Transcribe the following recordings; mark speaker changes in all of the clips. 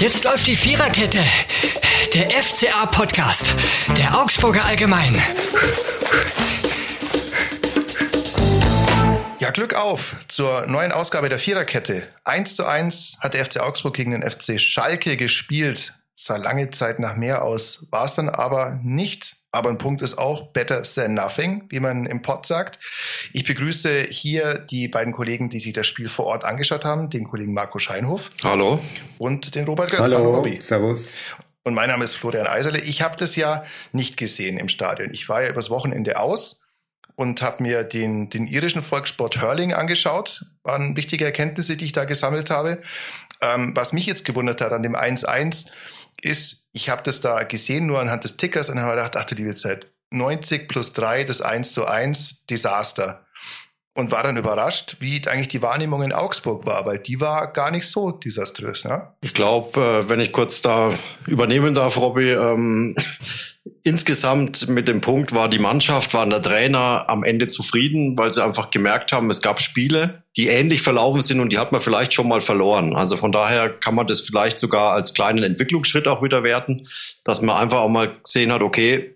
Speaker 1: Jetzt läuft die Viererkette. Der FCA-Podcast. Der Augsburger Allgemein.
Speaker 2: Ja, Glück auf zur neuen Ausgabe der Viererkette. 1 zu 1 hat der FC Augsburg gegen den FC Schalke gespielt. Sah lange Zeit nach mehr aus, war es dann aber nicht. Aber ein Punkt ist auch better than nothing, wie man im Pod sagt. Ich begrüße hier die beiden Kollegen, die sich das Spiel vor Ort angeschaut haben, den Kollegen Marco Scheinhof.
Speaker 3: Hallo.
Speaker 2: Und den Robert Götz.
Speaker 4: Hallo,
Speaker 2: Hallo Robby.
Speaker 4: Servus.
Speaker 2: Und mein Name ist Florian Eiserle. Ich habe das ja nicht gesehen im Stadion. Ich war ja übers Wochenende aus und habe mir den, den irischen Volkssport Hurling angeschaut. Waren wichtige Erkenntnisse, die ich da gesammelt habe. Ähm, was mich jetzt gewundert hat an dem 1-1 ist, ich habe das da gesehen, nur anhand des Tickers und habe gedacht, ach du liebe Zeit, 90 plus 3, das 1 zu 1, Desaster. Und war dann überrascht, wie eigentlich die Wahrnehmung in Augsburg war, weil die war gar nicht so desaströs. Ne?
Speaker 3: Ich glaube, wenn ich kurz da übernehmen darf, Robby, ähm, insgesamt mit dem Punkt war die Mannschaft, waren der Trainer am Ende zufrieden, weil sie einfach gemerkt haben, es gab Spiele, die ähnlich verlaufen sind und die hat man vielleicht schon mal verloren. Also von daher kann man das vielleicht sogar als kleinen Entwicklungsschritt auch wieder werten, dass man einfach auch mal gesehen hat, okay,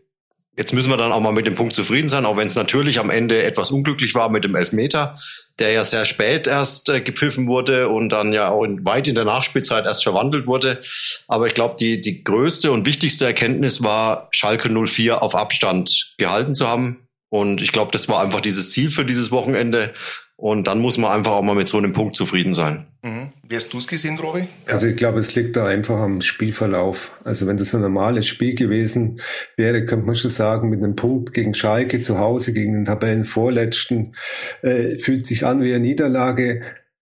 Speaker 3: Jetzt müssen wir dann auch mal mit dem Punkt zufrieden sein, auch wenn es natürlich am Ende etwas unglücklich war mit dem Elfmeter, der ja sehr spät erst äh, gepfiffen wurde und dann ja auch in, weit in der Nachspielzeit erst verwandelt wurde. Aber ich glaube, die, die größte und wichtigste Erkenntnis war, Schalke 04 auf Abstand gehalten zu haben. Und ich glaube, das war einfach dieses Ziel für dieses Wochenende. Und dann muss man einfach auch mal mit so einem Punkt zufrieden sein.
Speaker 2: Mhm. Wie hast du es gesehen, Rory?
Speaker 4: Also ich glaube, es liegt da einfach am Spielverlauf. Also wenn das ein normales Spiel gewesen wäre, könnte man schon sagen, mit einem Punkt gegen Schalke zu Hause, gegen den Tabellenvorletzten, äh, fühlt sich an wie eine Niederlage.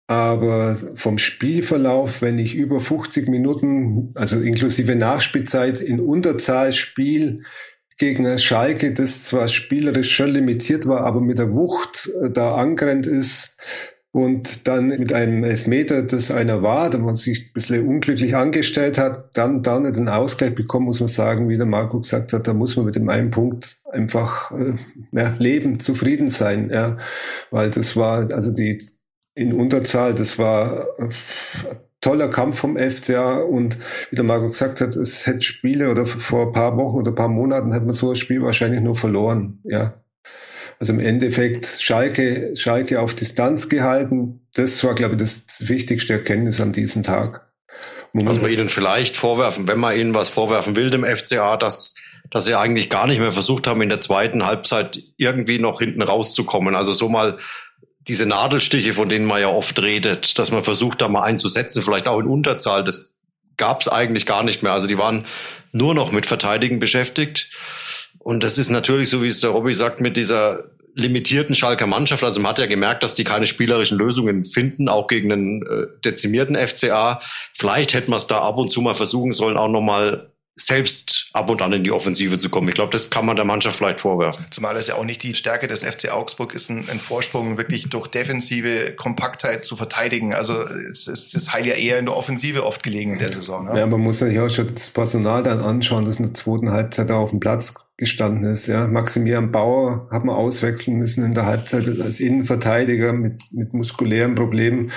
Speaker 4: Aber vom Spielverlauf, wenn ich über 50 Minuten, also inklusive Nachspielzeit in Unterzahl spiele, gegen Schalke, das zwar spielerisch schon limitiert war, aber mit der Wucht äh, da angerannt ist und dann mit einem Elfmeter, das einer war, da man sich ein bisschen unglücklich angestellt hat, dann, dann den Ausgleich bekommen, muss man sagen, wie der Marco gesagt hat, da muss man mit dem einen Punkt einfach äh, ja, leben, zufrieden sein, ja, weil das war, also die in Unterzahl, das war äh, toller Kampf vom FCA und wie der Marco gesagt hat, es hätte Spiele oder vor ein paar Wochen oder ein paar Monaten hätte man so ein Spiel wahrscheinlich nur verloren, ja. Also im Endeffekt Schalke, Schalke auf Distanz gehalten. Das war, glaube ich, das wichtigste Erkenntnis an diesem Tag.
Speaker 3: Was man ihnen vielleicht vorwerfen, wenn man ihnen was vorwerfen will, dem FCA, dass, dass sie eigentlich gar nicht mehr versucht haben, in der zweiten Halbzeit irgendwie noch hinten rauszukommen. Also so mal diese Nadelstiche, von denen man ja oft redet, dass man versucht, da mal einzusetzen, vielleicht auch in Unterzahl, das gab es eigentlich gar nicht mehr. Also die waren nur noch mit Verteidigen beschäftigt. Und das ist natürlich, so wie es der Robby sagt, mit dieser limitierten Schalker Mannschaft. Also man hat ja gemerkt, dass die keine spielerischen Lösungen finden, auch gegen einen äh, dezimierten FCA. Vielleicht hätte man es da ab und zu mal versuchen sollen, auch nochmal selbst ab und an in die Offensive zu kommen. Ich glaube, das kann man der Mannschaft vielleicht vorwerfen.
Speaker 2: Zumal es ja auch nicht die Stärke des FC Augsburg ist, ein, ein Vorsprung wirklich durch defensive Kompaktheit zu verteidigen. Also es ist das Heil ja eher in der Offensive oft gelegen in der Saison.
Speaker 4: Ne? Ja, man muss sich auch schon das Personal dann anschauen, das in der zweiten Halbzeit auf dem Platz gestanden ist. Ja, Maximilian Bauer hat man auswechseln müssen in der Halbzeit als Innenverteidiger mit, mit muskulären Problemen.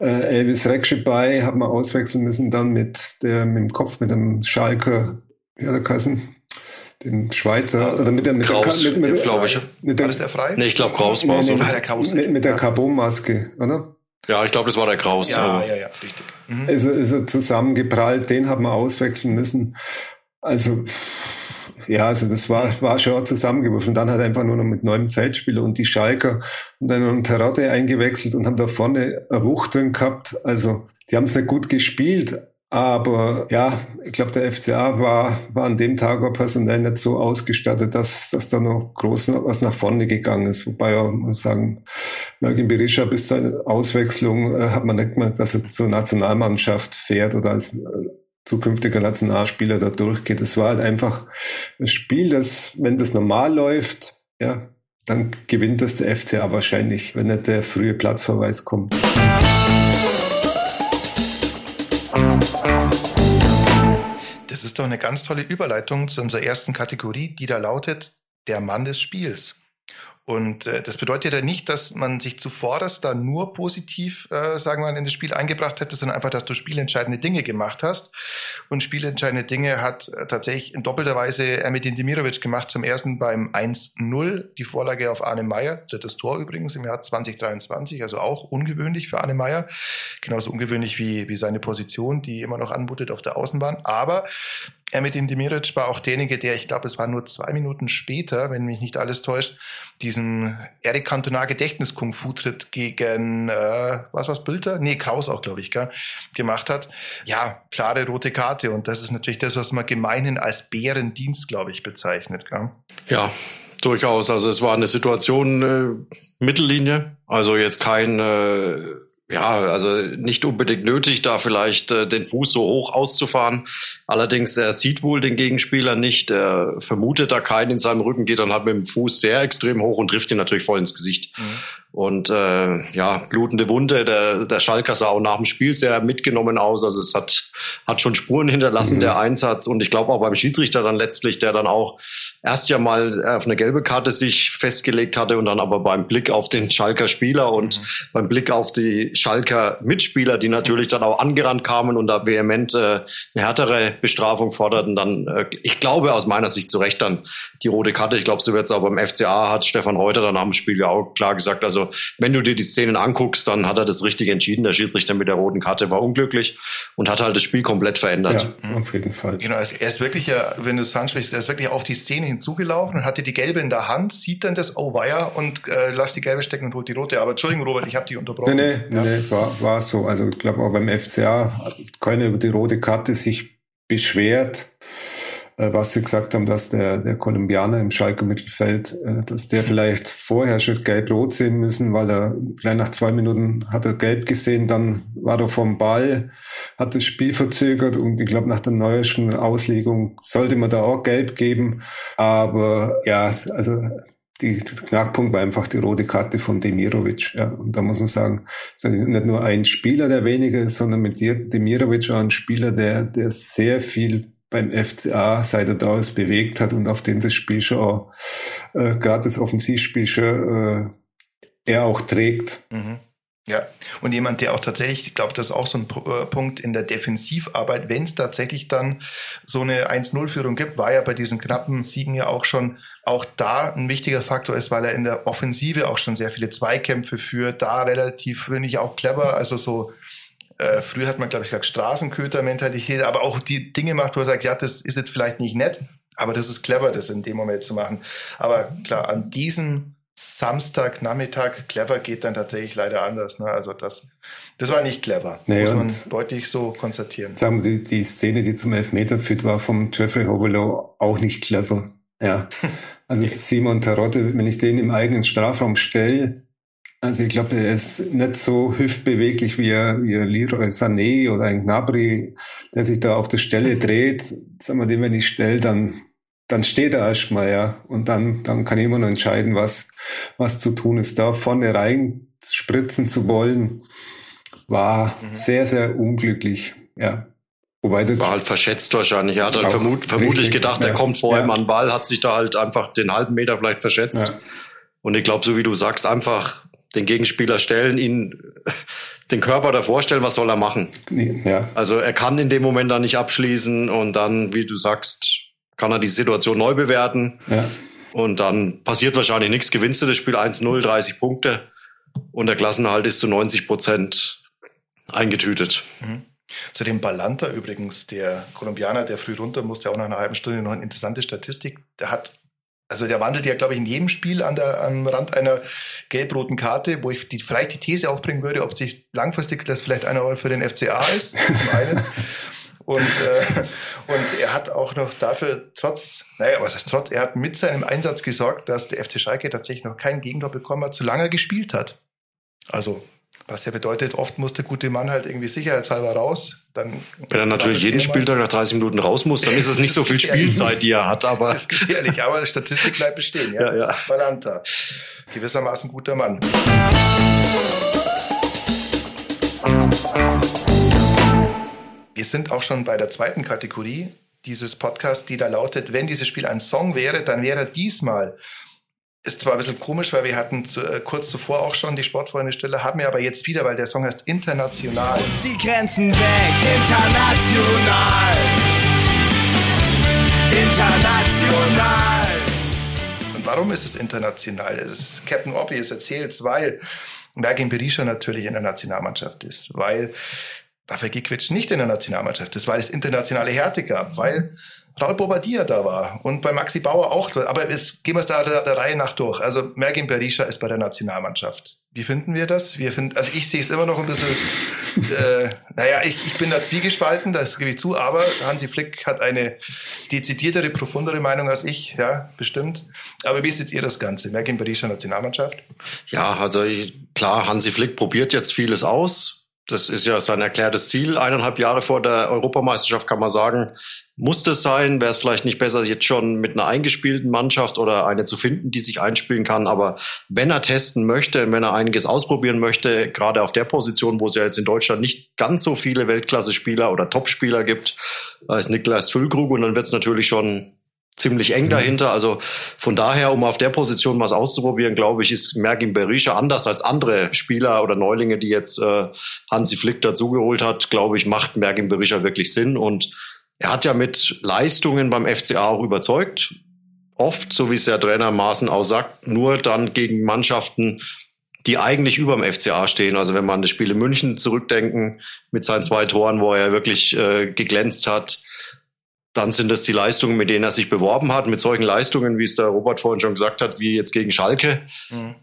Speaker 4: Äh, Elvis Rekschebay hat man auswechseln müssen dann mit der mit dem Kopf mit dem Schalker, ja der Kassen, dem Schweizer oder mit der mit
Speaker 3: Kraus,
Speaker 4: der, mit, mit,
Speaker 3: glaube ich.
Speaker 2: Mit der, war das der frei?
Speaker 3: Nee, ich glaube Kraus war
Speaker 4: nee,
Speaker 2: Ah, der Kraus.
Speaker 4: mit, mit der Carbonmaske, oder?
Speaker 3: Ja, ich glaube, das war der Kraus.
Speaker 2: Ja, ja, ja, richtig. Mhm.
Speaker 4: Ist, er- ist er zusammengeprallt, den hat man auswechseln müssen. Also ja, also das war, war schon zusammengeworfen. Dann hat er einfach nur noch mit neuem Feldspieler und die Schalker und dann einen Terodde eingewechselt und haben da vorne eine Wucht drin gehabt. Also die haben es nicht gut gespielt, aber ja, ich glaube, der FCA war, war an dem Tag auch personell nicht so ausgestattet, dass, dass da noch groß was nach vorne gegangen ist. Wobei ja, muss sagen, Mergin Berisha bis zur Auswechslung äh, hat man nicht gemerkt, dass er zur Nationalmannschaft fährt oder als zukünftiger Nationalspieler da durchgeht. Es war halt einfach ein Spiel, das, wenn das normal läuft, ja, dann gewinnt das der FCA wahrscheinlich, wenn nicht der frühe Platzverweis kommt.
Speaker 2: Das ist doch eine ganz tolle Überleitung zu unserer ersten Kategorie, die da lautet der Mann des Spiels. Und äh, das bedeutet ja nicht, dass man sich zuvor das da nur positiv, äh, sagen wir mal, in das Spiel eingebracht hätte, sondern einfach, dass du spielentscheidende Dinge gemacht hast. Und spielentscheidende Dinge hat äh, tatsächlich in doppelter Weise Ermedin Demirovic gemacht. Zum ersten beim 1-0, die Vorlage auf Arne Meyer, das Tor übrigens im Jahr 2023, also auch ungewöhnlich für Arne Meyer. Genauso ungewöhnlich wie, wie seine Position, die immer noch anmutet auf der Außenbahn. Aber Ermedin Demiric war auch derjenige, der, ich glaube, es war nur zwei Minuten später, wenn mich nicht alles täuscht, diesen Eric Cantona Gedächtnis Kung Fu Tritt gegen äh, was was Bülter? Nee, Kraus auch, glaube ich, gell, gemacht hat. Ja, klare rote Karte und das ist natürlich das, was man gemeinhin als Bärendienst, glaube ich, bezeichnet, gell?
Speaker 3: Ja, durchaus. Also es war eine Situation äh, Mittellinie, also jetzt kein äh ja, also nicht unbedingt nötig, da vielleicht äh, den Fuß so hoch auszufahren. Allerdings, er sieht wohl den Gegenspieler nicht, er vermutet da keinen in seinem Rücken, geht dann halt mit dem Fuß sehr extrem hoch und trifft ihn natürlich voll ins Gesicht. Mhm. Und äh, ja, blutende Wunde. Der, der Schalker sah auch nach dem Spiel sehr mitgenommen aus. Also es hat, hat schon Spuren hinterlassen, mhm. der Einsatz. Und ich glaube auch beim Schiedsrichter dann letztlich, der dann auch erst ja mal auf eine gelbe Karte sich festgelegt hatte und dann aber beim Blick auf den Schalker Spieler und mhm. beim Blick auf die Schalker Mitspieler, die natürlich dann auch angerannt kamen und da vehement äh, eine härtere Bestrafung forderten, dann, äh, ich glaube aus meiner Sicht zu Recht dann die rote Karte. Ich glaube, so wird es auch beim FCA, hat Stefan Reuter dann nach dem Spiel ja auch klar gesagt. Also also wenn du dir die Szenen anguckst, dann hat er das richtig entschieden. Der Schiedsrichter mit der roten Karte war unglücklich und hat halt das Spiel komplett verändert.
Speaker 4: Ja, auf jeden Fall.
Speaker 2: Genau, er ist wirklich ja, wenn du es ansprichst, er ist wirklich auf die Szene hinzugelaufen und hatte die gelbe in der Hand, sieht dann das, oh weia, und äh, lässt die gelbe stecken und holt die rote. Aber Entschuldigung, Robert, ich habe die unterbrochen.
Speaker 4: Nee, nee, ja. nee, war, war so. Also ich glaube auch beim FCA keine über die rote Karte sich beschwert. Äh, was Sie gesagt haben, dass der, der Kolumbianer im Schalke Mittelfeld, äh, dass der vielleicht vorher schon gelb-rot sehen müssen, weil er gleich nach zwei Minuten hat er gelb gesehen, dann war er vom Ball, hat das Spiel verzögert und ich glaube, nach der neuesten Auslegung sollte man da auch gelb geben. Aber ja, also die, der Knackpunkt war einfach die rote Karte von Demirovic. Ja. Und da muss man sagen, es ist nicht nur ein Spieler, der weniger ist, sondern mit Demirovic auch ein Spieler, der, der sehr viel beim FCA, seit er da ist, bewegt hat und auf dem das Spiel schon auch, äh, gerade das Offensivspiel schon äh, er auch trägt.
Speaker 2: Mhm. Ja, und jemand, der auch tatsächlich, ich glaube, das ist auch so ein äh, Punkt in der Defensivarbeit, wenn es tatsächlich dann so eine 1-0-Führung gibt, war ja bei diesen knappen Siegen ja auch schon auch da ein wichtiger Faktor ist, weil er in der Offensive auch schon sehr viele Zweikämpfe führt, da relativ, finde ich, auch clever, also so äh, früher hat man, glaube ich, gesagt, Straßenköter-Mentalität, aber auch die Dinge macht, wo er sagt, ja, das ist jetzt vielleicht nicht nett, aber das ist clever, das in dem Moment zu machen. Aber klar, an diesem Samstagnachmittag clever geht dann tatsächlich leider anders. Ne? Also das, das war nicht clever, nee, muss man deutlich so konstatieren.
Speaker 4: Sagen wir, die, die Szene, die zum Elfmeter führt, war vom Jeffrey Hobelow auch nicht clever. Ja, also Simon Tarotte, wenn ich den im eigenen Strafraum stelle, also ich glaube, er ist nicht so hüftbeweglich wie, er, wie ein Leroy Sané oder ein Gnabry, der sich da auf der Stelle dreht. Sagen wir, den wenn ich stelle, dann, dann steht er erstmal, ja. Und dann, dann kann ich immer noch entscheiden, was, was zu tun ist. Da vorne rein spritzen zu wollen, war mhm. sehr, sehr unglücklich, ja.
Speaker 3: Wobei das war halt verschätzt wahrscheinlich. Er hat halt vermut, vermutlich richtig, gedacht, ja. er kommt vor ja. ihm an Ball, hat sich da halt einfach den halben Meter vielleicht verschätzt. Ja. Und ich glaube, so wie du sagst, einfach den Gegenspieler stellen, ihn den Körper davor stellen, was soll er machen? Ja. Also er kann in dem Moment dann nicht abschließen und dann, wie du sagst, kann er die Situation neu bewerten. Ja. Und dann passiert wahrscheinlich nichts. Gewinnst du das Spiel 1-0, 30 Punkte und der Klassenerhalt ist zu 90 Prozent eingetütet.
Speaker 2: Mhm. Zu dem Balanta übrigens, der Kolumbianer, der früh runter musste, auch nach einer halben Stunde noch eine interessante Statistik. Der hat also der wandelt ja, glaube ich, in jedem Spiel an der, am Rand einer gelb-roten Karte, wo ich die, vielleicht die These aufbringen würde, ob sich langfristig das vielleicht einer für den FCA ist, zum einen. Und, äh, und er hat auch noch dafür trotz, naja, was heißt trotz, er hat mit seinem Einsatz gesorgt, dass der FC Schalke tatsächlich noch keinen Gegentor bekommen hat, solange er gespielt hat. Also was ja bedeutet, oft muss der gute Mann halt irgendwie sicherheitshalber raus. Dann
Speaker 3: Wenn er natürlich jeden Spieltag nach 30 Minuten raus muss, dann ist es nicht so viel Spielzeit, die er hat. Aber
Speaker 2: das ist gefährlich, aber die Statistik bleibt bestehen. Ja, ja. ja. Valanta. Gewissermaßen guter Mann. Wir sind auch schon bei der zweiten Kategorie dieses Podcasts, die da lautet, wenn dieses Spiel ein Song wäre, dann wäre diesmal ist zwar ein bisschen komisch, weil wir hatten zu, äh, kurz zuvor auch schon die Sportfreunde Stelle, haben wir aber jetzt wieder, weil der Song heißt International.
Speaker 5: Uns die Grenzen weg, international. International.
Speaker 2: Und warum ist es international? Das ist Captain Obvious erzählt weil Mergin Berisha natürlich in der Nationalmannschaft ist, weil Rafael Gikwitsch nicht in der Nationalmannschaft ist, weil es internationale Härte gab, weil Raul Bobadilla da war und bei Maxi Bauer auch. Aber jetzt gehen wir es da der, der, Reihe nach durch. Also Mergin Berisha ist bei der Nationalmannschaft. Wie finden wir das? Wir finden, also ich sehe es immer noch ein bisschen, äh, naja, ich, ich bin da zwiegespalten, das gebe ich zu, aber Hansi Flick hat eine dezidiertere, profundere Meinung als ich, ja, bestimmt. Aber wie seht ihr das Ganze? Mergin Berisha Nationalmannschaft?
Speaker 3: Ja, also ich, klar, Hansi Flick probiert jetzt vieles aus das ist ja sein erklärtes Ziel. Eineinhalb Jahre vor der Europameisterschaft kann man sagen, muss das sein? Wäre es vielleicht nicht besser, jetzt schon mit einer eingespielten Mannschaft oder eine zu finden, die sich einspielen kann? Aber wenn er testen möchte, wenn er einiges ausprobieren möchte, gerade auf der Position, wo es ja jetzt in Deutschland nicht ganz so viele Weltklasse-Spieler oder Topspieler gibt, ist Niklas Füllkrug und dann wird es natürlich schon ziemlich eng mhm. dahinter. Also von daher, um auf der Position was auszuprobieren, glaube ich, ist Mergin Berisha anders als andere Spieler oder Neulinge, die jetzt äh, Hansi Flick dazugeholt hat, glaube ich, macht Mergin Berisha wirklich Sinn. Und er hat ja mit Leistungen beim FCA auch überzeugt. Oft, so wie es der Trainer Maaßen auch sagt, nur dann gegen Mannschaften, die eigentlich über dem FCA stehen. Also wenn man an das Spiel in München zurückdenken mit seinen zwei Toren, wo er wirklich äh, geglänzt hat, dann sind das die Leistungen, mit denen er sich beworben hat. Mit solchen Leistungen, wie es der Robert vorhin schon gesagt hat, wie jetzt gegen Schalke, mhm.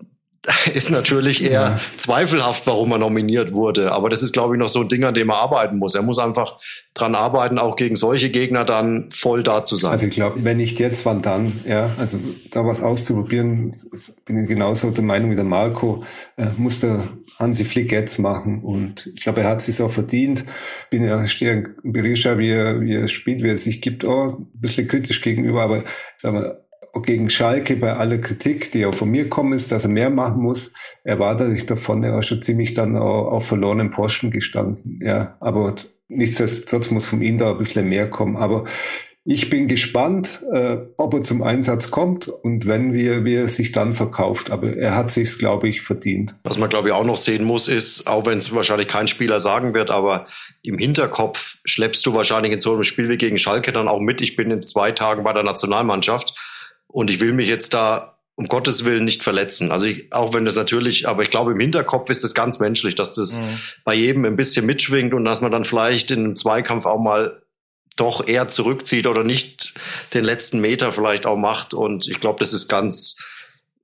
Speaker 3: ist natürlich eher ja. zweifelhaft, warum er nominiert wurde. Aber das ist, glaube ich, noch so ein Ding, an dem er arbeiten muss. Er muss einfach dran arbeiten, auch gegen solche Gegner dann voll da zu sein.
Speaker 4: Also ich glaube, wenn nicht jetzt, wann dann? Ja, also da was auszuprobieren, bin ich genauso der Meinung wie der Marco, äh, muss der Hansi Flick jetzt machen. Und ich glaube, er hat es auch verdient. Bin ja stehe Berisha, wie er, wie er spielt, wie er sich gibt, auch ein bisschen kritisch gegenüber, aber sagen wir, gegen Schalke bei aller Kritik, die auch von mir kommen ist, dass er mehr machen muss, erwarte ich davon, er war schon ziemlich dann auf verlorenen Posten gestanden. Ja, aber nichtsdestotrotz muss von ihm da ein bisschen mehr kommen. Aber ich bin gespannt, äh, ob er zum Einsatz kommt und wenn wir, wie er sich dann verkauft. Aber er hat sich's, glaube ich, verdient.
Speaker 3: Was man, glaube ich, auch noch sehen muss, ist, auch wenn es wahrscheinlich kein Spieler sagen wird, aber im Hinterkopf schleppst du wahrscheinlich in so einem Spiel wie gegen Schalke dann auch mit. Ich bin in zwei Tagen bei der Nationalmannschaft und ich will mich jetzt da um Gottes Willen nicht verletzen. Also ich, auch wenn das natürlich, aber ich glaube im Hinterkopf ist es ganz menschlich, dass das mhm. bei jedem ein bisschen mitschwingt und dass man dann vielleicht in einem Zweikampf auch mal doch eher zurückzieht oder nicht den letzten Meter vielleicht auch macht. Und ich glaube, das ist ganz,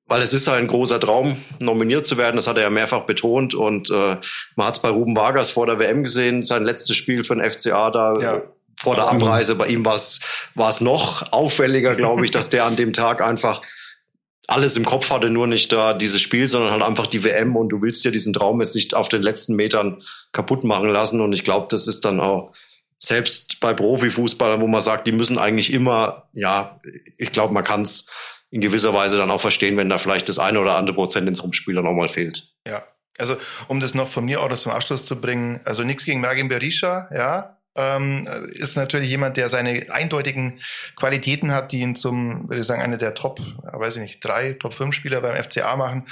Speaker 3: weil es ist ein großer Traum, nominiert zu werden. Das hat er ja mehrfach betont. Und äh, man hat es bei Ruben Vargas vor der WM gesehen, sein letztes Spiel für den FCA da. Ja vor der Abreise. Bei ihm war es war es noch auffälliger, glaube ich, dass der an dem Tag einfach alles im Kopf hatte, nur nicht da dieses Spiel, sondern halt einfach die WM und du willst dir diesen Traum jetzt nicht auf den letzten Metern kaputt machen lassen. Und ich glaube, das ist dann auch selbst bei Profifußballern, wo man sagt, die müssen eigentlich immer, ja, ich glaube, man kann es in gewisser Weise dann auch verstehen, wenn da vielleicht das eine oder andere Prozent ins Rumspiel dann auch mal fehlt.
Speaker 2: Ja, also um das noch von mir auch noch zum Abschluss zu bringen, also nichts gegen Mergin Berisha, ja, ähm, ist natürlich jemand, der seine eindeutigen Qualitäten hat, die ihn zum, würde ich sagen, einer der Top, weiß ich nicht, drei, Top 5 Spieler beim FCA machen.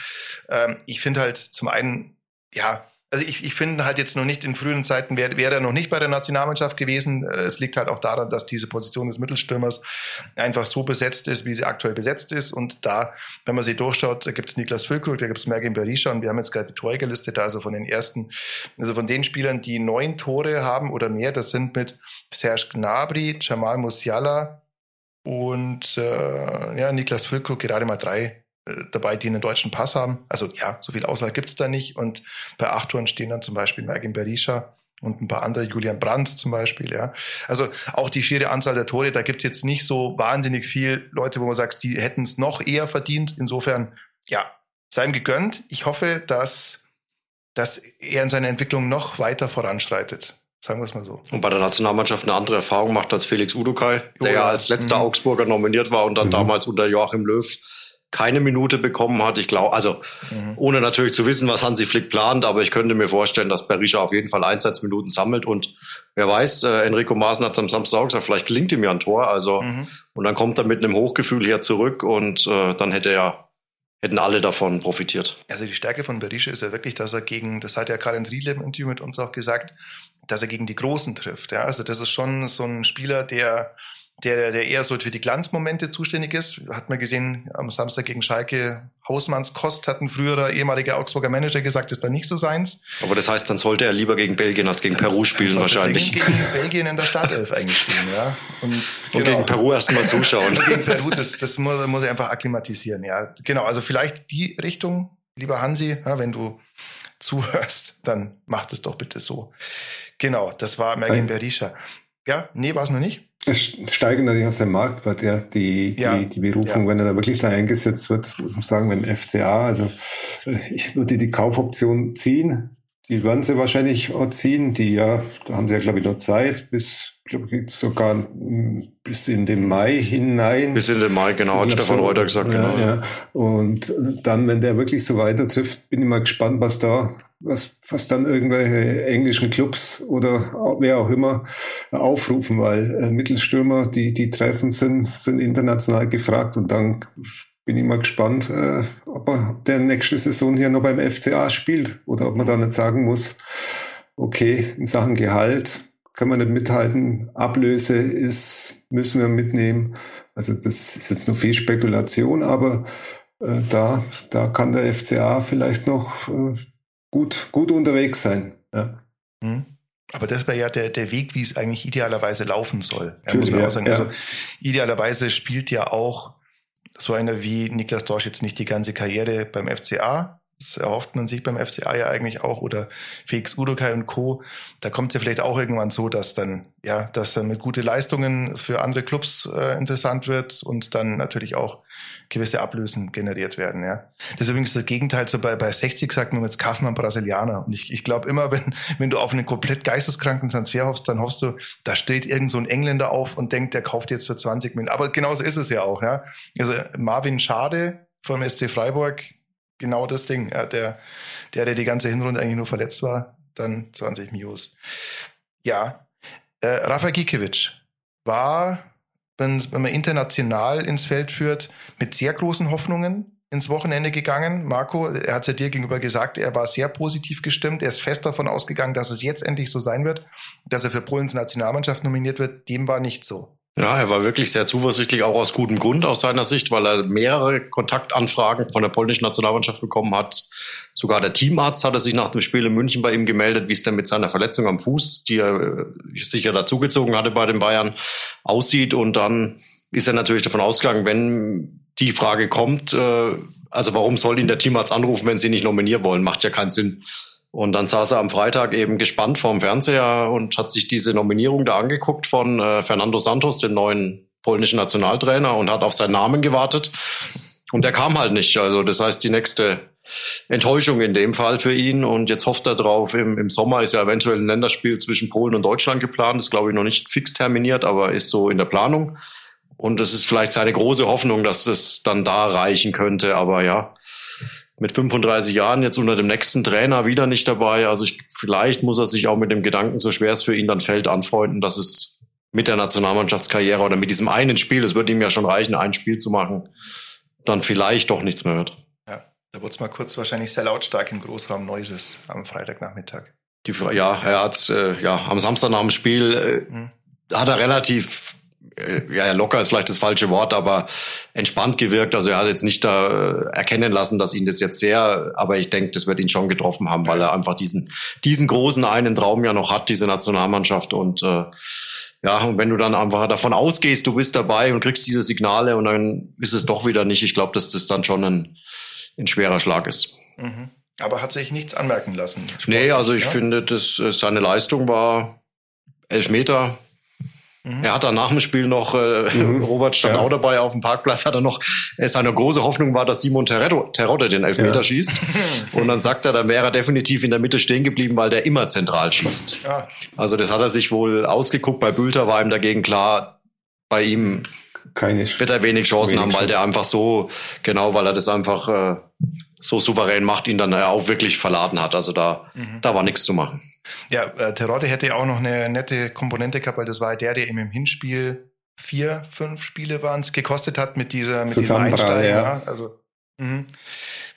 Speaker 2: Ähm, ich finde halt zum einen, ja, also ich, ich finde halt jetzt noch nicht in frühen Zeiten wäre wär er noch nicht bei der Nationalmannschaft gewesen. Es liegt halt auch daran, dass diese Position des Mittelstürmers einfach so besetzt ist, wie sie aktuell besetzt ist. Und da, wenn man sie durchschaut, da gibt es Niklas Füllkrug, da gibt es Mergin Berisha und wir haben jetzt gerade die Tore gelistet, also von den ersten, also von den Spielern, die neun Tore haben oder mehr, das sind mit Serge Gnabry, Jamal Musiala und äh, ja, Niklas Füllkrug gerade mal drei äh, dabei, die einen deutschen Pass haben. Also ja, so viel Auswahl gibt's da nicht. Und bei acht Touren stehen dann zum Beispiel Mergin Berisha und ein paar andere, Julian Brandt zum Beispiel, ja. Also auch die schiere Anzahl der Tore, da gibt's jetzt nicht so wahnsinnig viel Leute, wo man sagt, die hätten es noch eher verdient. Insofern, ja, sei ihm gegönnt. Ich hoffe, dass, dass er in seiner Entwicklung noch weiter voranschreitet. Sagen wir es mal so.
Speaker 3: Und bei der Nationalmannschaft eine andere Erfahrung macht als Felix Udukai, der ja als letzter mhm. Augsburger nominiert war und dann mhm. damals unter Joachim Löw keine Minute bekommen hat. Ich glaube, also mhm. ohne natürlich zu wissen, was Hansi Flick plant, aber ich könnte mir vorstellen, dass Berisha auf jeden Fall Einsatzminuten sammelt und wer weiß, äh, Enrico Maaßen hat am Samstag auch gesagt, vielleicht gelingt ihm ja ein Tor. Also mhm. und dann kommt er mit einem Hochgefühl hier zurück und äh, dann hätte er hätten alle davon profitiert.
Speaker 2: Also die Stärke von Berisha ist ja wirklich, dass er gegen, das hat ja Karin Riedle im Interview mit uns auch gesagt, dass er gegen die Großen trifft. Ja, also das ist schon so ein Spieler, der der, der eher so für die Glanzmomente zuständig ist. Hat man gesehen am Samstag gegen Schalke, Hausmanns Kost hat ein früherer ehemaliger Augsburger Manager gesagt, ist da nicht so seins.
Speaker 3: Aber das heißt, dann sollte er lieber gegen Belgien als gegen Peru spielen wahrscheinlich.
Speaker 2: Gegen, gegen Belgien in der Startelf eigentlich spielen, ja.
Speaker 3: Und, und genau. gegen Peru erstmal zuschauen.
Speaker 2: Und gegen Peru, das, das muss, muss er einfach akklimatisieren, ja. Genau, also vielleicht die Richtung, lieber Hansi, ja, wenn du zuhörst, dann mach das doch bitte so. Genau, das war Mergin Berisha. Ja, nee, war es noch nicht.
Speaker 4: Es steigen natürlich aus dem Marktwert, ja, die, die, ja, die Berufung, ja. wenn er da wirklich da eingesetzt wird, muss man sagen, beim FCA, also äh, ich würde die Kaufoption ziehen. Die werden sie wahrscheinlich auch ziehen. Die ja, da haben sie ja, glaube ich, noch Zeit, bis, glaube ich, sogar mm, bis in den Mai hinein.
Speaker 3: Bis in den Mai, genau, hat Stefan Reuter gesagt,
Speaker 4: ja,
Speaker 3: genau.
Speaker 4: Ja. Und dann, wenn der wirklich so weiter trifft, bin ich mal gespannt, was da was, was dann irgendwelche englischen Clubs oder wer auch immer aufrufen, weil äh, Mittelstürmer, die, die treffen, sind, sind international gefragt und dann bin ich mal gespannt, äh, ob er der nächste Saison hier noch beim FCA spielt oder ob man da nicht sagen muss, okay, in Sachen Gehalt können wir nicht mithalten, Ablöse ist, müssen wir mitnehmen. Also das ist jetzt noch viel Spekulation, aber äh, da, da kann der FCA vielleicht noch gut, gut unterwegs sein. Ja.
Speaker 2: Hm. Aber das wäre ja der, der Weg, wie es eigentlich idealerweise laufen soll. Ja, muss man auch sagen. Ja. Also idealerweise spielt ja auch so einer wie Niklas Dorsch jetzt nicht die ganze Karriere beim FCA, das erhofft man sich beim FCA ja eigentlich auch oder Felix Udokai und Co. Da kommt es ja vielleicht auch irgendwann so, dass dann, ja, dass dann mit gute Leistungen für andere Clubs äh, interessant wird und dann natürlich auch gewisse Ablösen generiert werden, ja. Das ist übrigens das Gegenteil so bei, bei 60 sagt man jetzt wir Brasilianer. Und ich, ich glaube immer, wenn, wenn du auf einen komplett geisteskranken Transfer hoffst, dann hoffst du, da steht irgend so ein Engländer auf und denkt, der kauft jetzt für 20 Millionen. Aber genauso ist es ja auch, ja. Also Marvin Schade vom SC Freiburg, genau das Ding. Ja, der, der, der die ganze Hinrunde eigentlich nur verletzt war, dann 20 Mios. Ja, äh, Rafa Gikiewicz war, wenn, wenn man international ins Feld führt, mit sehr großen Hoffnungen ins Wochenende gegangen. Marco, er hat es ja dir gegenüber gesagt, er war sehr positiv gestimmt. Er ist fest davon ausgegangen, dass es jetzt endlich so sein wird, dass er für Polens Nationalmannschaft nominiert wird. Dem war nicht so.
Speaker 3: Ja, er war wirklich sehr zuversichtlich, auch aus gutem Grund aus seiner Sicht, weil er mehrere Kontaktanfragen von der polnischen Nationalmannschaft bekommen hat. Sogar der Teamarzt hatte sich nach dem Spiel in München bei ihm gemeldet, wie es denn mit seiner Verletzung am Fuß, die er äh, sicher dazugezogen hatte bei den Bayern, aussieht. Und dann ist er natürlich davon ausgegangen, wenn die Frage kommt, äh, also warum soll ihn der Teamarzt anrufen, wenn sie nicht nominieren wollen? Macht ja keinen Sinn. Und dann saß er am Freitag eben gespannt vorm Fernseher und hat sich diese Nominierung da angeguckt von äh, Fernando Santos, dem neuen polnischen Nationaltrainer, und hat auf seinen Namen gewartet. Und der kam halt nicht. Also das heißt, die nächste Enttäuschung in dem Fall für ihn. Und jetzt hofft er drauf, im, im Sommer ist ja eventuell ein Länderspiel zwischen Polen und Deutschland geplant. ist, glaube ich, noch nicht fix terminiert, aber ist so in der Planung. Und das ist vielleicht seine große Hoffnung, dass es dann da reichen könnte. Aber ja, mit 35 Jahren jetzt unter dem nächsten Trainer wieder nicht dabei. Also ich, vielleicht muss er sich auch mit dem Gedanken, so schwer es für ihn dann fällt, anfreunden, dass es mit der Nationalmannschaftskarriere oder mit diesem einen Spiel, es wird ihm ja schon reichen, ein Spiel zu machen, dann vielleicht doch nichts mehr wird.
Speaker 2: Ja, da wurde es mal kurz wahrscheinlich sehr lautstark im Großraum Neuses am Freitagnachmittag.
Speaker 3: Die, ja, er hat äh, ja am Samstag nach dem Spiel äh, mhm. hat er relativ ja, locker ist vielleicht das falsche Wort, aber entspannt gewirkt. Also er hat jetzt nicht da äh, erkennen lassen, dass ihn das jetzt sehr, aber ich denke, das wird ihn schon getroffen haben, weil er einfach diesen, diesen großen einen Traum ja noch hat, diese Nationalmannschaft. Und äh, ja, und wenn du dann einfach davon ausgehst, du bist dabei und kriegst diese Signale und dann ist es doch wieder nicht, ich glaube, dass das dann schon ein, ein schwerer Schlag ist.
Speaker 2: Mhm. Aber hat sich nichts anmerken lassen.
Speaker 3: Sport, nee, also ich ja? finde, dass äh, seine Leistung war elf Meter, Mhm. Er hat dann nach dem Spiel noch, äh, mhm. Robert stand ja. auch dabei auf dem Parkplatz, hat er noch, seine große Hoffnung war, dass Simon Terodde den Elfmeter ja. schießt. Und dann sagt er, dann wäre er definitiv in der Mitte stehen geblieben, weil der immer zentral schießt. Ja. Also das hat er sich wohl ausgeguckt. Bei Bülter war ihm dagegen klar, bei ihm keine wird er wenig Chancen wenig haben, weil der einfach so, genau, weil er das einfach äh, so souverän macht, ihn dann auch wirklich verladen hat. Also da, mhm. da war nichts zu machen.
Speaker 2: Ja, äh, Terodde hätte auch noch eine nette Komponente gehabt, weil das war der, der ihm im Hinspiel vier, fünf Spiele waren es gekostet hat mit dieser mit diesem Einsteigen. Ja. Also Mhm.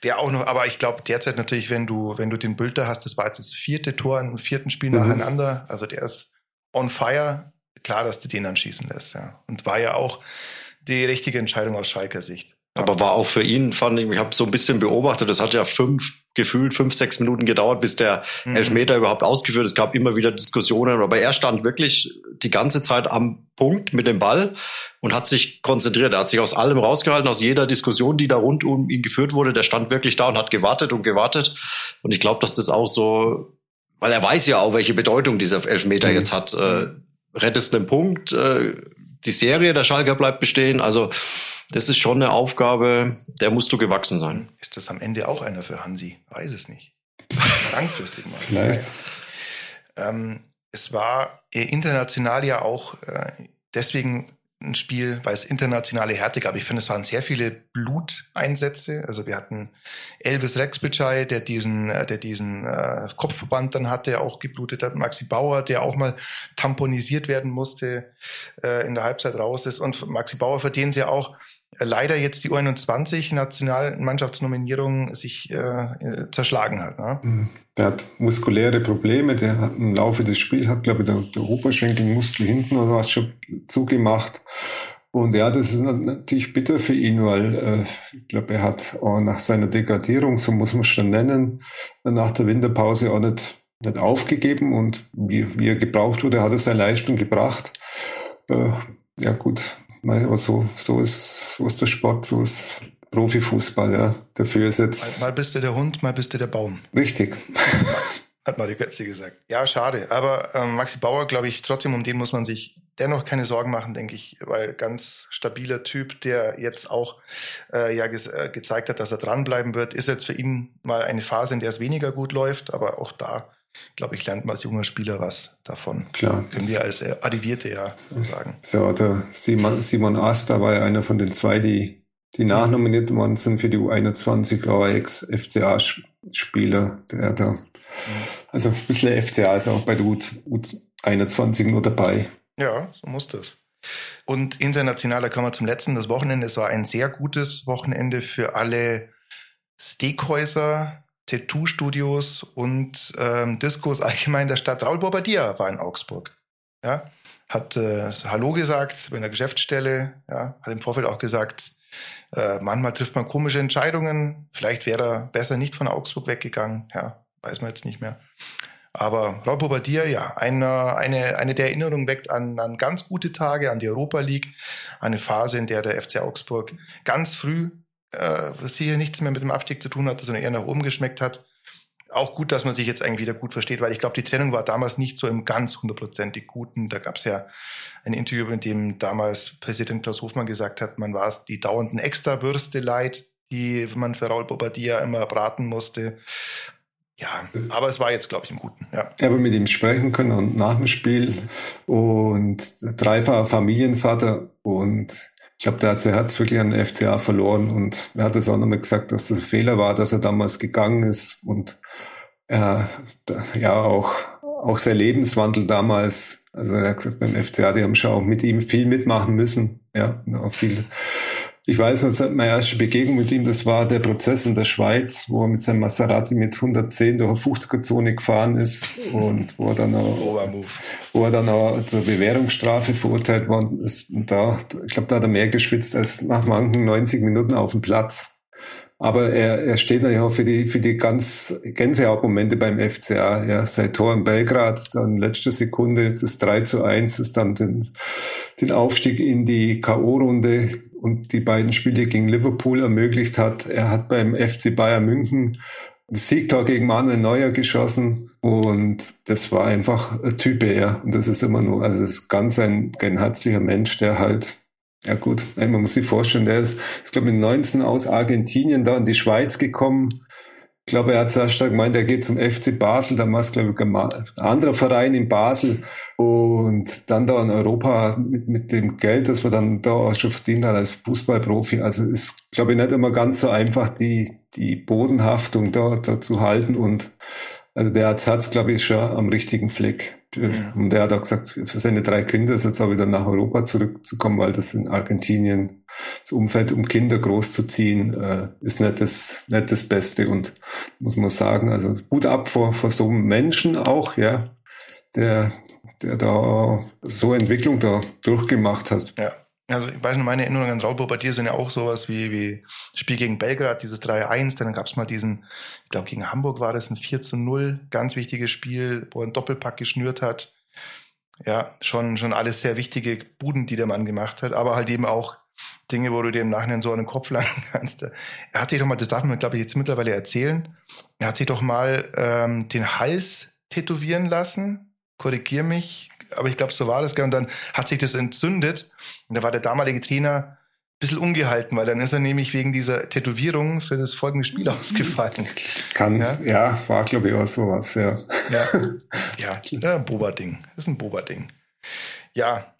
Speaker 2: Der auch noch, aber ich glaube derzeit natürlich, wenn du, wenn du den Bülter hast, das war jetzt das vierte Tor im vierten Spiel mhm. nacheinander. Also der ist on fire. Klar, dass du den dann schießen lässt, ja. Und war ja auch die richtige Entscheidung aus Schalker Sicht.
Speaker 3: Aber war auch für ihn, fand ich, ich habe so ein bisschen beobachtet, das hat ja fünf, gefühlt fünf, sechs Minuten gedauert, bis der mhm. Elfmeter überhaupt ausgeführt ist. Es gab immer wieder Diskussionen, aber er stand wirklich die ganze Zeit am Punkt mit dem Ball und hat sich konzentriert. Er hat sich aus allem rausgehalten, aus jeder Diskussion, die da rund um ihn geführt wurde. Der stand wirklich da und hat gewartet und gewartet. Und ich glaube, dass das auch so, weil er weiß ja auch, welche Bedeutung dieser Elfmeter mhm. jetzt hat. Äh, rettest einen Punkt, äh, die Serie der Schalker bleibt bestehen. Also das ist schon eine Aufgabe, der musst du gewachsen sein.
Speaker 2: Ist das am Ende auch einer für Hansi? Weiß es nicht. Langfristig mal.
Speaker 4: Vielleicht.
Speaker 2: Ähm, es war international ja auch äh, deswegen ein Spiel, weil es internationale Härte gab. Ich finde, es waren sehr viele Bluteinsätze. Also wir hatten Elvis Rexbitschei, der diesen, äh, der diesen äh, Kopfverband dann hatte, auch geblutet hat. Maxi Bauer, der auch mal tamponisiert werden musste, äh, in der Halbzeit raus ist. Und Maxi Bauer, für den sie auch leider jetzt die U21 Nationalmannschaftsnominierung sich äh, zerschlagen hat. Ne?
Speaker 4: Mhm. Der hat muskuläre Probleme, der hat im Laufe des Spiels, hat glaube ich der, der Oberschenkelmuskel hinten oder was schon zugemacht. Und ja, das ist natürlich bitter für ihn, weil äh, ich glaube, er hat auch nach seiner Degradierung, so muss man schon nennen, nach der Winterpause auch nicht, nicht aufgegeben und wie, wie er gebraucht wurde, hat er seine Leistung gebracht. Äh, ja gut, aber so, so, ist, so ist der Sport, so ist Profifußball, ja. Dafür ist jetzt.
Speaker 2: Mal, mal bist du der Hund, mal bist du der Baum.
Speaker 4: Richtig.
Speaker 2: Hat Mario Götze gesagt. Ja, schade. Aber ähm, Maxi Bauer, glaube ich, trotzdem um den muss man sich dennoch keine Sorgen machen, denke ich, weil ganz stabiler Typ, der jetzt auch äh, ja ge äh, gezeigt hat, dass er dranbleiben wird, ist jetzt für ihn mal eine Phase, in der es weniger gut läuft, aber auch da glaube ich, lernt man als junger Spieler was davon.
Speaker 4: Klar.
Speaker 2: Können wir als Arrivierte ja sagen.
Speaker 4: So, der Simon, Simon Asta war ja einer von den zwei, die, die nachnominiert worden sind für die U21, aber Ex-FCA-Spieler, der da, also ein bisschen FCA ist auch bei der U21 nur dabei.
Speaker 2: Ja, so muss das. Und international, da kommen wir zum letzten, das Wochenende. Es war ein sehr gutes Wochenende für alle Steakhäuser, Tattoo-Studios und ähm, Discos allgemein der Stadt. Raul Bobadilla war in Augsburg. Ja, hat äh, Hallo gesagt bei einer Geschäftsstelle, ja, hat im Vorfeld auch gesagt, äh, manchmal trifft man komische Entscheidungen. Vielleicht wäre er besser nicht von Augsburg weggegangen. Ja, weiß man jetzt nicht mehr. Aber Raul Bobadilla, ja, eine, eine, eine der Erinnerungen weckt an, an ganz gute Tage, an die Europa League, eine Phase, in der der FC Augsburg ganz früh äh, was hier nichts mehr mit dem Abstieg zu tun hatte, sondern eher nach oben geschmeckt hat. Auch gut, dass man sich jetzt eigentlich wieder gut versteht, weil ich glaube, die Trennung war damals nicht so im ganz hundertprozentig guten. Da gab es ja ein Interview, in dem damals Präsident Klaus Hofmann gesagt hat, man war es die dauernden Extrawürste leid, die man für Raul Bobadilla immer braten musste. Ja, aber es war jetzt, glaube ich, im Guten. Ja.
Speaker 4: Ich habe mit ihm sprechen können und nach dem Spiel und dreifacher Familienvater und ich glaube, der hat sein Herz wirklich an den FCA verloren und er hat es auch nochmal gesagt, dass das ein Fehler war, dass er damals gegangen ist und er, ja auch, auch sein Lebenswandel damals, also er hat gesagt, beim FCA, die haben schon auch mit ihm viel mitmachen müssen, ja, auch viel ich weiß noch, meine erste Begegnung mit ihm, das war der Prozess in der Schweiz, wo er mit seinem Maserati mit 110 durch eine 50er-Zone gefahren ist und wo er dann auch, wo er dann auch zur Bewährungsstrafe verurteilt worden ist. Und da, ich glaube, da hat er mehr geschwitzt als nach manchen 90 Minuten auf dem Platz. Aber er, er steht natürlich auch für die, für die ganz Gänsehautmomente beim FCA. Ja, sein Tor in Belgrad, dann letzte Sekunde, das 3 zu 1, ist dann den, den Aufstieg in die K.O.-Runde und die beiden Spiele gegen Liverpool ermöglicht hat. Er hat beim FC Bayern München das Siegtor gegen Manuel Neuer geschossen und das war einfach ein Typ, ja. Und das ist immer nur, also das ist ganz ein, ein herzlicher Mensch, der halt ja gut, man muss sich vorstellen, der ist, ist glaube ich, mit 19 aus Argentinien da in die Schweiz gekommen. Ich glaube, er hat zuerst gemeint, er geht zum FC Basel, da war es, glaube ich, ein anderer Verein in Basel. Und dann da in Europa mit, mit dem Geld, das man dann da auch schon verdient hat als Fußballprofi. Also ist, glaube ich, nicht immer ganz so einfach, die, die Bodenhaftung da, da zu halten. Und also der Herz, glaube ich, schon am richtigen Fleck. Und der hat auch gesagt, für seine drei Kinder ist jetzt auch wieder nach Europa zurückzukommen, weil das in Argentinien, das Umfeld, um Kinder großzuziehen, äh, ist nicht das, nicht das Beste. Und muss man sagen, also gut ab vor, vor so einem Menschen auch, ja, der, der da so Entwicklung da durchgemacht hat.
Speaker 2: Ja. Also ich weiß noch, meine Erinnerungen an Raubur bei dir sind ja auch sowas wie, wie Spiel gegen Belgrad, dieses 3-1, dann gab es mal diesen, ich glaube gegen Hamburg war das ein 4 zu 0, ganz wichtiges Spiel, wo er einen Doppelpack geschnürt hat. Ja, schon, schon alles sehr wichtige Buden, die der Mann gemacht hat, aber halt eben auch Dinge, wo du dir im Nachhinein so an den Kopf langen kannst. Er hat sich doch mal, das darf man glaube ich jetzt mittlerweile erzählen, er hat sich doch mal ähm, den Hals tätowieren lassen, korrigier mich, aber ich glaube, so war das. Und dann hat sich das entzündet. Und da war der damalige Trainer ein bisschen ungehalten, weil dann ist er nämlich wegen dieser Tätowierung für das folgende Spiel ausgefallen.
Speaker 4: Kann, ja, ja war glaube ich auch sowas, ja.
Speaker 2: Ja, ja, ja Boba-Ding. Das ist ein Boba-Ding. Ja,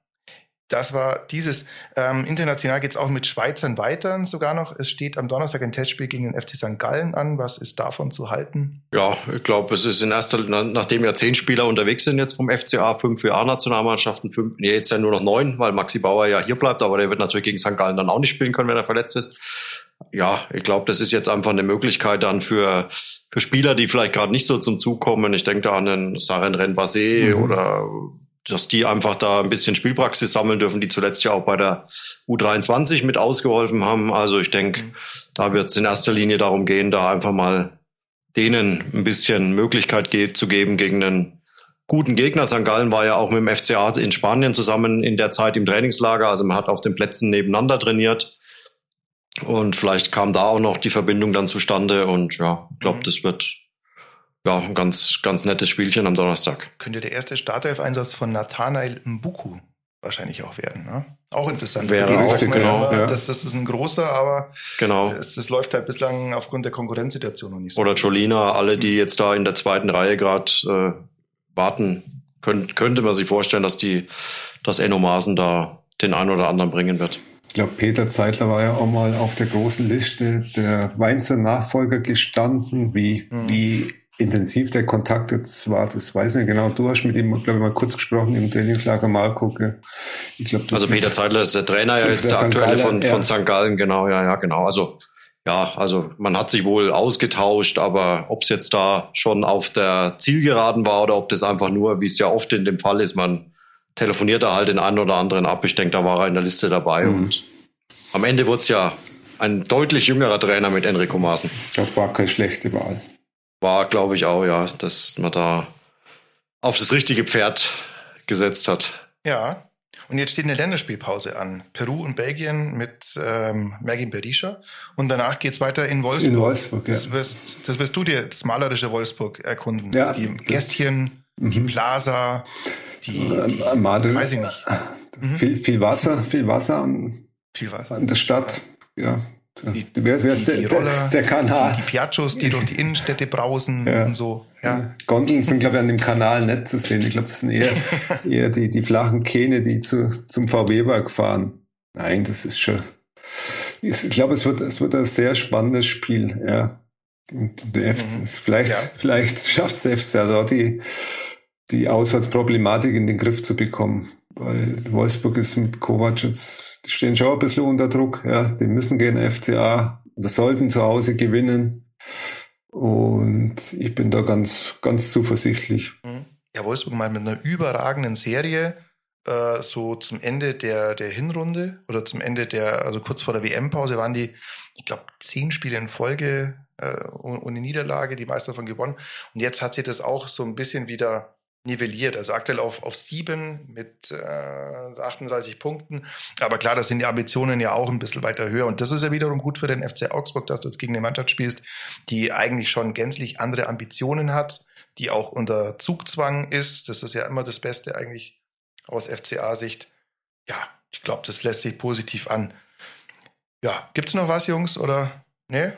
Speaker 2: das war dieses. Ähm, international geht es auch mit Schweizern weiter sogar noch. Es steht am Donnerstag ein Testspiel gegen den FC St. Gallen an. Was ist davon zu halten?
Speaker 3: Ja, ich glaube, es ist in erster nachdem ja zehn Spieler unterwegs sind jetzt vom FCA, fünf für A-Nationalmannschaften, fünf, nee, jetzt ja nur noch neun, weil Maxi Bauer ja hier bleibt, aber der wird natürlich gegen St. Gallen dann auch nicht spielen können, wenn er verletzt ist. Ja, ich glaube, das ist jetzt einfach eine Möglichkeit dann für, für Spieler, die vielleicht gerade nicht so zum Zug kommen. Ich denke da an den Saren Renbase mhm. oder dass die einfach da ein bisschen Spielpraxis sammeln dürfen, die zuletzt ja auch bei der U23 mit ausgeholfen haben. Also ich denke, mhm. da wird es in erster Linie darum gehen, da einfach mal denen ein bisschen Möglichkeit ge zu geben gegen einen guten Gegner. St. Gallen war ja auch mit dem FCA in Spanien zusammen in der Zeit im Trainingslager. Also man hat auf den Plätzen nebeneinander trainiert. Und vielleicht kam da auch noch die Verbindung dann zustande. Und ja, ich glaube, mhm. das wird ja, ein ganz, ganz nettes Spielchen am Donnerstag.
Speaker 2: Könnte der erste Startelf-Einsatz von Nathanael Mbuku wahrscheinlich auch werden. Ne? Auch interessant.
Speaker 3: Wäre auch, genau.
Speaker 2: Ja. Das, das ist ein großer, aber genau. es, es läuft halt bislang aufgrund der Konkurrenzsituation noch nicht
Speaker 3: so. Oder Jolina, alle, die jetzt da in der zweiten Reihe gerade äh, warten, könnt, könnte man sich vorstellen, dass die, dass Enno Maaßen da den einen oder anderen bringen wird.
Speaker 4: Ich glaube, Peter Zeitler war ja auch mal auf der großen Liste der Weinzer Nachfolger gestanden. Wie, mhm. wie intensiv der Kontakt jetzt war, das weiß ich nicht genau. Du hast mit ihm, glaube ich, mal kurz gesprochen im Trainingslager Marco.
Speaker 3: Ich glaube, also Peter Zeitler ist der Trainer ja jetzt der, der aktuelle von, ja. von St. Gallen, genau, ja, ja, genau. Also ja, also man hat sich wohl ausgetauscht, aber ob es jetzt da schon auf der Zielgeraden war oder ob das einfach nur, wie es ja oft in dem Fall ist, man telefoniert da halt den einen oder anderen ab. Ich denke, da war er in der Liste dabei mhm. und am Ende wurde es ja ein deutlich jüngerer Trainer mit Enrico Maaßen.
Speaker 4: Das war keine schlechte Wahl
Speaker 3: war, glaube ich, auch, ja, dass man da auf das richtige Pferd gesetzt hat.
Speaker 2: Ja. Und jetzt steht eine Länderspielpause an. Peru und Belgien mit ähm, Mergin Berisha. Und danach geht es weiter in Wolfsburg.
Speaker 4: In Wolfsburg, ja.
Speaker 2: Das wirst, das wirst du dir, das malerische Wolfsburg, erkunden. Ja, die Gästchen, mhm. die Plaza, die, die
Speaker 4: äh, Madel, weiß ich nicht. Mhm. Viel, viel Wasser, viel Wasser an,
Speaker 2: viel Wasser.
Speaker 4: an der Stadt. Ja,
Speaker 2: die, wer, wer ist der, die Roller, der, der Kanal. Die, die Piaggios, die durch die Innenstädte brausen ja. und so. Ja.
Speaker 4: Gondeln sind, glaube ich, an dem Kanal nicht zu sehen. Ich glaube, das sind eher, eher die, die flachen Kähne, die zu, zum VW-Werk fahren. Nein, das ist schon. Ich glaube, es wird, es wird ein sehr spannendes Spiel. Ja. Und der mhm. vielleicht, ja. vielleicht schafft es der FCA da die, die Auswärtsproblematik in den Griff zu bekommen. Weil Wolfsburg ist mit Kovac jetzt, die stehen schon ein bisschen unter Druck. Ja, die müssen gegen FCA oder sollten zu Hause gewinnen. Und ich bin da ganz, ganz zuversichtlich.
Speaker 2: Mhm. Ja, Wolfsburg mal mit einer überragenden Serie, äh, so zum Ende der, der Hinrunde oder zum Ende der, also kurz vor der WM-Pause waren die, ich glaube, zehn Spiele in Folge äh, ohne Niederlage, die meisten davon gewonnen. Und jetzt hat sich das auch so ein bisschen wieder nivelliert. Also aktuell auf, auf sieben mit äh, 38 Punkten. Aber klar, das sind die Ambitionen ja auch ein bisschen weiter höher. Und das ist ja wiederum gut für den FC Augsburg, dass du jetzt gegen eine Mannschaft spielst, die eigentlich schon gänzlich andere Ambitionen hat, die auch unter Zugzwang ist. Das ist ja immer das Beste eigentlich aus FCA-Sicht. Ja, ich glaube, das lässt sich positiv an. Ja, gibt's noch was, Jungs, oder? Nee?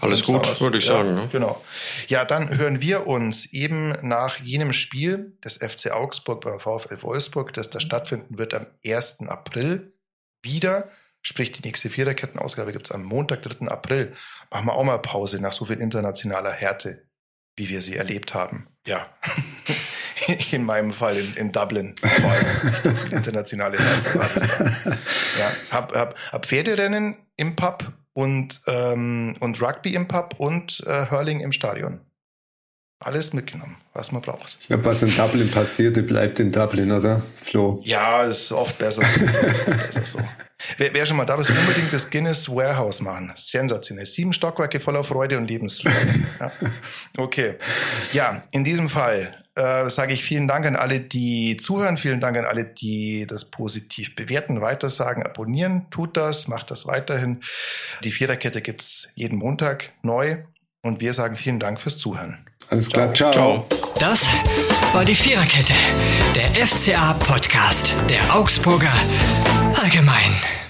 Speaker 3: Alles gut, würde ich ja, sagen.
Speaker 2: Ne? Genau. Ja, dann hören wir uns eben nach jenem Spiel des FC Augsburg beim VfL Wolfsburg, das da stattfinden wird am 1. April, wieder. Sprich, die nächste Viererkettenausgabe gibt es am Montag, 3. April. Machen wir auch mal Pause nach so viel internationaler Härte, wie wir sie erlebt haben. Ja. in meinem Fall in, in Dublin, vor allem internationale Seite Ja, hab, hab, hab Pferderennen im Pub und, ähm, und Rugby im Pub und äh, Hurling im Stadion. Alles mitgenommen, was man braucht.
Speaker 4: Ja, was in Dublin passiert, bleibt in Dublin, oder, Flo?
Speaker 2: Ja, ist oft besser. besser so. Wer, wer, schon mal da ist, unbedingt das Guinness Warehouse machen. Sensationell. Sieben Stockwerke voller Freude und Lebenslust. Ja. Okay. Ja, in diesem Fall äh, sage ich vielen Dank an alle, die zuhören. Vielen Dank an alle, die das positiv bewerten, weitersagen, abonnieren. Tut das, macht das weiterhin. Die Viererkette gibt's jeden Montag neu. Und wir sagen vielen Dank fürs Zuhören.
Speaker 4: Alles klar, ciao. ciao.
Speaker 1: Das war die Viererkette, der FCA-Podcast der Augsburger Allgemein.